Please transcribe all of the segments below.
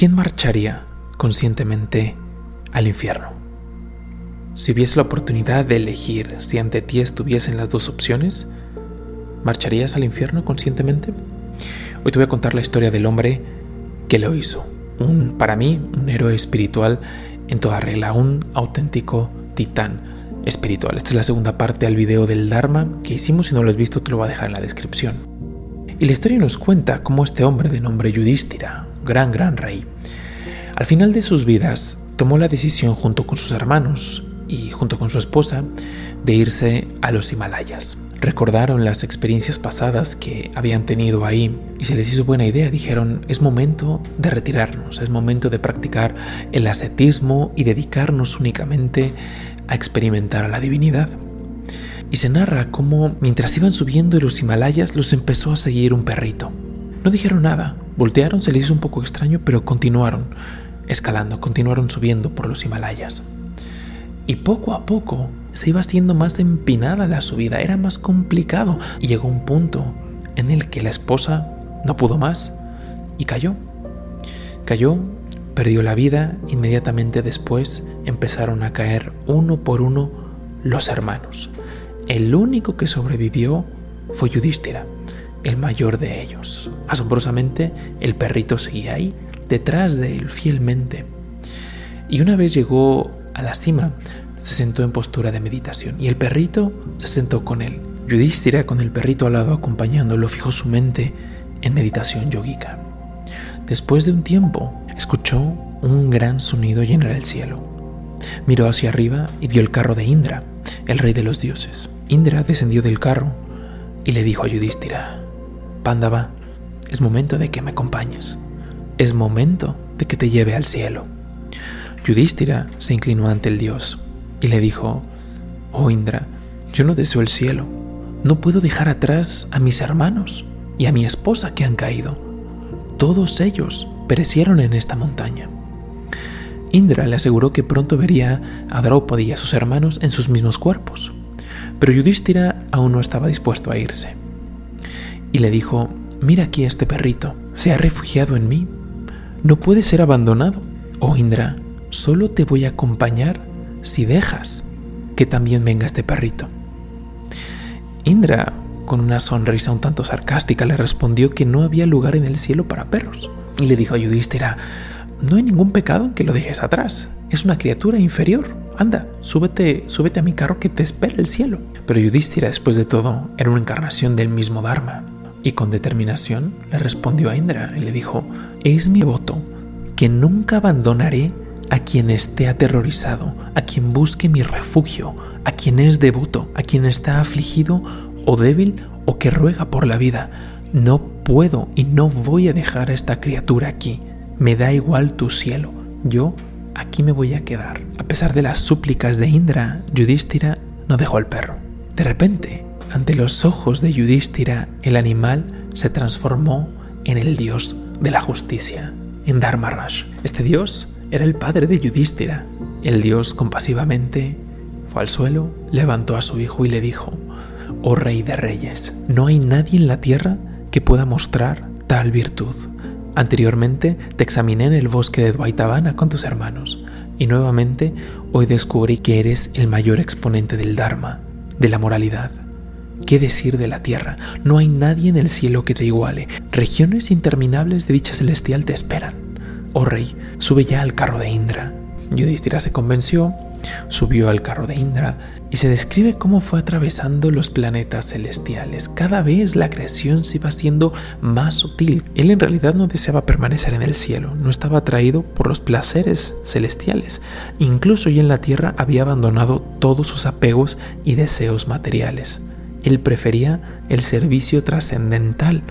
¿quién marcharía conscientemente al infierno? Si hubiese la oportunidad de elegir si ante ti estuviesen las dos opciones, ¿marcharías al infierno conscientemente? Hoy te voy a contar la historia del hombre que lo hizo. Un, para mí, un héroe espiritual en toda regla, un auténtico titán espiritual. Esta es la segunda parte del video del Dharma que hicimos. Si no lo has visto, te lo voy a dejar en la descripción. Y la historia nos cuenta cómo este hombre de nombre Yudhishthira, gran, gran rey, al final de sus vidas tomó la decisión junto con sus hermanos y junto con su esposa de irse a los Himalayas. Recordaron las experiencias pasadas que habían tenido ahí y se les hizo buena idea. Dijeron, es momento de retirarnos, es momento de practicar el ascetismo y dedicarnos únicamente a experimentar a la divinidad. Y se narra cómo mientras iban subiendo los Himalayas los empezó a seguir un perrito. No dijeron nada, voltearon, se les hizo un poco extraño, pero continuaron escalando, continuaron subiendo por los Himalayas. Y poco a poco se iba haciendo más empinada la subida, era más complicado. Llegó un punto en el que la esposa no pudo más y cayó. Cayó, perdió la vida, inmediatamente después empezaron a caer uno por uno los hermanos. El único que sobrevivió fue Yudhishthira, el mayor de ellos. Asombrosamente, el perrito seguía ahí, detrás de él fielmente. Y una vez llegó a la cima, se sentó en postura de meditación y el perrito se sentó con él. Yudhishthira, con el perrito al lado acompañándolo, fijó su mente en meditación yogica. Después de un tiempo, escuchó un gran sonido llenar el cielo. Miró hacia arriba y vio el carro de Indra, el rey de los dioses. Indra descendió del carro y le dijo a Yudhishthira, Pándava, es momento de que me acompañes. Es momento de que te lleve al cielo. Yudhishthira se inclinó ante el dios y le dijo, Oh Indra, yo no deseo el cielo, no puedo dejar atrás a mis hermanos y a mi esposa que han caído. Todos ellos perecieron en esta montaña. Indra le aseguró que pronto vería a Draupadi y a sus hermanos en sus mismos cuerpos, pero Yudhishthira aún no estaba dispuesto a irse. Y le dijo, mira aquí este perrito, se ha refugiado en mí, no puede ser abandonado. Oh Indra, solo te voy a acompañar si dejas que también venga este perrito. Indra, con una sonrisa un tanto sarcástica, le respondió que no había lugar en el cielo para perros. Y le dijo a Yudhishthira, no hay ningún pecado en que lo dejes atrás. Es una criatura inferior. Anda, súbete, súbete a mi carro que te espera el cielo. Pero Yudhishthira, después de todo, era una encarnación del mismo Dharma. Y con determinación le respondió a Indra y le dijo, es mi voto que nunca abandonaré a quien esté aterrorizado, a quien busque mi refugio, a quien es devoto, a quien está afligido o débil o que ruega por la vida. No puedo y no voy a dejar a esta criatura aquí. Me da igual tu cielo. Yo aquí me voy a quedar. A pesar de las súplicas de Indra, Yudhishthira no dejó al perro. De repente, ante los ojos de Yudhishthira, el animal se transformó en el dios de la justicia, en Dharmarash. Este dios era el padre de Yudhishthira. El dios compasivamente fue al suelo, levantó a su hijo y le dijo, Oh rey de reyes, no hay nadie en la tierra que pueda mostrar tal virtud. Anteriormente te examiné en el bosque de Dvaitavana con tus hermanos, y nuevamente hoy descubrí que eres el mayor exponente del Dharma, de la moralidad. ¿Qué decir de la tierra? No hay nadie en el cielo que te iguale. Regiones interminables de dicha celestial te esperan. Oh rey, sube ya al carro de Indra. Yudhishthira se convenció, subió al carro de Indra y se describe cómo fue atravesando los planetas celestiales. Cada vez la creación se iba haciendo más sutil. Él en realidad no deseaba permanecer en el cielo, no estaba atraído por los placeres celestiales. Incluso ya en la tierra había abandonado todos sus apegos y deseos materiales. Él prefería el servicio trascendental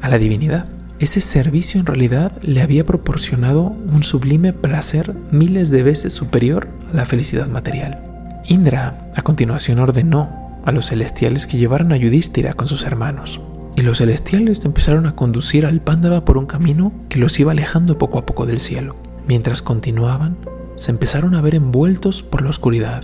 a la divinidad. Ese servicio en realidad le había proporcionado un sublime placer miles de veces superior a la felicidad material. Indra a continuación ordenó a los celestiales que llevaran a Yudhishthira con sus hermanos. Y los celestiales empezaron a conducir al Pándava por un camino que los iba alejando poco a poco del cielo. Mientras continuaban, se empezaron a ver envueltos por la oscuridad.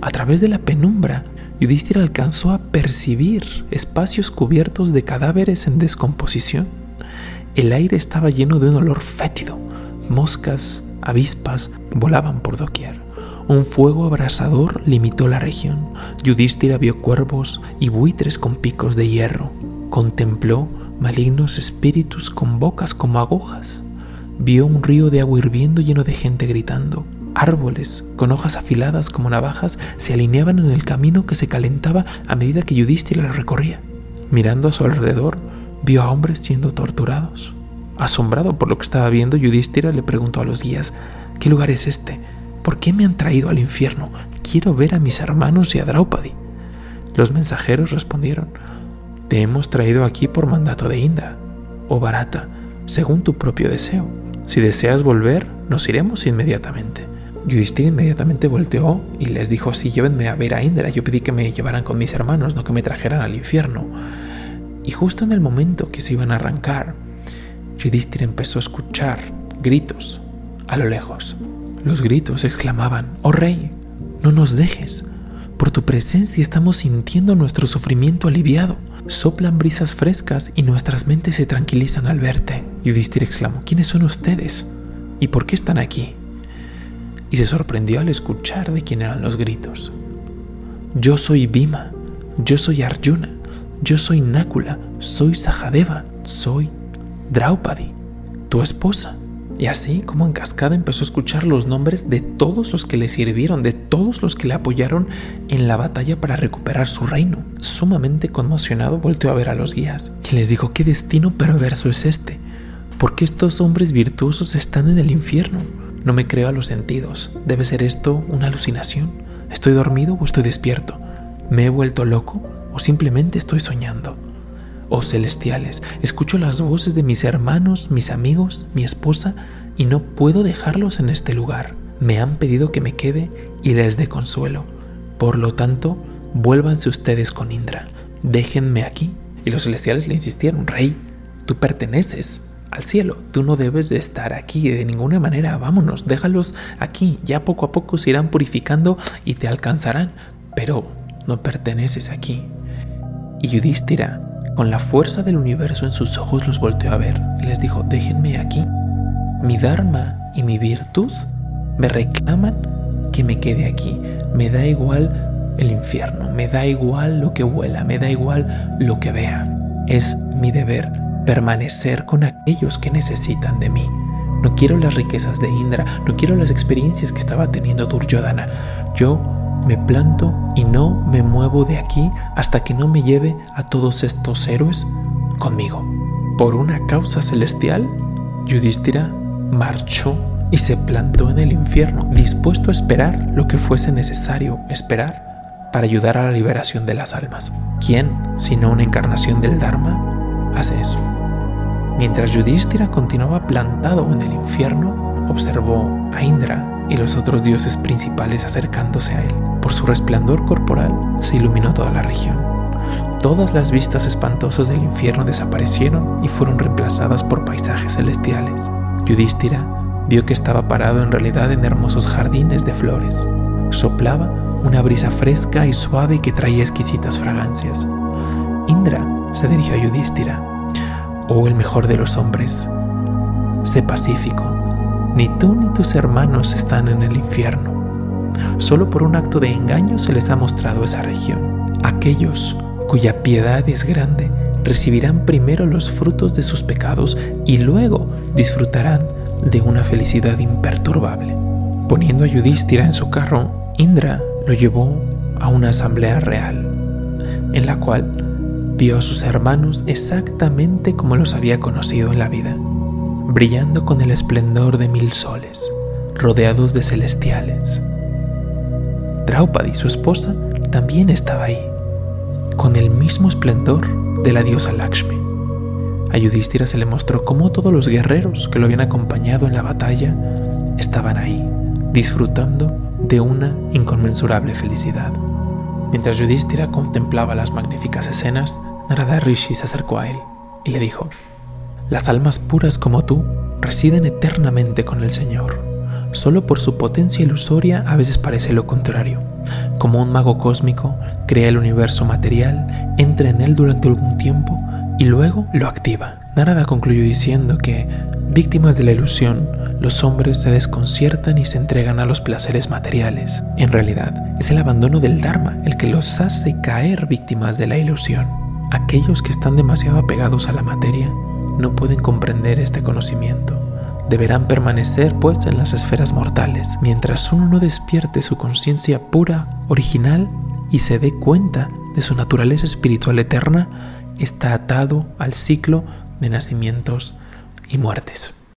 A través de la penumbra, Yudhishthira alcanzó a percibir espacios cubiertos de cadáveres en descomposición El aire estaba lleno de un olor fétido. Moscas, avispas volaban por doquier. Un fuego abrasador limitó la región. Yudhishthira vio cuervos y buitres con picos de hierro. Contempló malignos espíritus con bocas como agujas. Vio un río de agua hirviendo lleno de gente gritando. Árboles con hojas afiladas como navajas se alineaban en el camino que se calentaba a medida que Yudhishthira lo recorría. Mirando a su alrededor, vio a hombres siendo torturados. Asombrado por lo que estaba viendo, Yudhishthira le preguntó a los guías, ¿qué lugar es este? ¿Por qué me han traído al infierno? Quiero ver a mis hermanos y a Draupadi. Los mensajeros respondieron, te hemos traído aquí por mandato de Indra, o Barata, según tu propio deseo. Si deseas volver, nos iremos inmediatamente. Yudhishthira inmediatamente volteó y les dijo, sí, llévenme a ver a Indra, yo pedí que me llevaran con mis hermanos, no que me trajeran al infierno. Y justo en el momento que se iban a arrancar, Yudhishthira empezó a escuchar gritos a lo lejos. Los gritos exclamaban, oh rey, no nos dejes, por tu presencia estamos sintiendo nuestro sufrimiento aliviado. Soplan brisas frescas y nuestras mentes se tranquilizan al verte. Yudhishthira exclamó, ¿quiénes son ustedes? ¿Y por qué están aquí? Y se sorprendió al escuchar de quién eran los gritos. Yo soy Bhima, yo soy Arjuna, yo soy Nácula, soy Sahadeva, soy Draupadi, tu esposa. Y así como en cascada empezó a escuchar los nombres de todos los que le sirvieron, de todos los que le apoyaron en la batalla para recuperar su reino. Sumamente conmocionado volteó a ver a los guías y les dijo, ¿qué destino perverso es este? ¿Por qué estos hombres virtuosos están en el infierno? No me creo a los sentidos. ¿Debe ser esto una alucinación? ¿Estoy dormido o estoy despierto? ¿Me he vuelto loco o simplemente estoy soñando? Oh celestiales, escucho las voces de mis hermanos, mis amigos, mi esposa, y no puedo dejarlos en este lugar. Me han pedido que me quede y les dé consuelo. Por lo tanto, vuélvanse ustedes con Indra. Déjenme aquí. Y los celestiales le insistieron, Rey, tú perteneces al cielo. Tú no debes de estar aquí de ninguna manera. Vámonos, déjalos aquí. Ya poco a poco se irán purificando y te alcanzarán. Pero no perteneces aquí. Y Yudhishthira con la fuerza del universo en sus ojos los volteó a ver y les dijo, déjenme aquí. Mi Dharma y mi virtud me reclaman que me quede aquí. Me da igual el infierno, me da igual lo que huela, me da igual lo que vea. Es mi deber permanecer con aquellos que necesitan de mí. No quiero las riquezas de Indra, no quiero las experiencias que estaba teniendo Duryodhana. Yo me planto y no me muevo de aquí hasta que no me lleve a todos estos héroes conmigo. Por una causa celestial, Yudhishthira marchó y se plantó en el infierno, dispuesto a esperar lo que fuese necesario esperar para ayudar a la liberación de las almas. ¿Quién, sino una encarnación del Dharma, hace eso? Mientras Yudhishthira continuaba plantado en el infierno, observó a Indra y los otros dioses principales acercándose a él. Por su resplandor corporal se iluminó toda la región. Todas las vistas espantosas del infierno desaparecieron y fueron reemplazadas por paisajes celestiales. Yudhishthira vio que estaba parado en realidad en hermosos jardines de flores. Soplaba una brisa fresca y suave que traía exquisitas fragancias. Indra se dirigió a Yudhishthira. Oh, el mejor de los hombres, sé pacífico. Ni tú ni tus hermanos están en el infierno. Solo por un acto de engaño se les ha mostrado esa región. Aquellos cuya piedad es grande recibirán primero los frutos de sus pecados y luego disfrutarán de una felicidad imperturbable. Poniendo a Yudhishthira en su carro, Indra lo llevó a una asamblea real, en la cual vio a sus hermanos exactamente como los había conocido en la vida, brillando con el esplendor de mil soles, rodeados de celestiales. Draupadi, su esposa, también estaba ahí, con el mismo esplendor de la diosa Lakshmi. A Yudhishthira se le mostró cómo todos los guerreros que lo habían acompañado en la batalla estaban ahí, disfrutando de una inconmensurable felicidad. Mientras Yudhishthira contemplaba las magníficas escenas, Narada Rishi se acercó a él y le dijo: Las almas puras como tú residen eternamente con el Señor solo por su potencia ilusoria a veces parece lo contrario. Como un mago cósmico, crea el universo material, entra en él durante algún tiempo y luego lo activa. Narada concluyó diciendo que, víctimas de la ilusión, los hombres se desconciertan y se entregan a los placeres materiales. En realidad, es el abandono del Dharma el que los hace caer víctimas de la ilusión. Aquellos que están demasiado apegados a la materia no pueden comprender este conocimiento. Deberán permanecer pues en las esferas mortales, mientras uno no despierte su conciencia pura, original, y se dé cuenta de su naturaleza espiritual eterna, está atado al ciclo de nacimientos y muertes.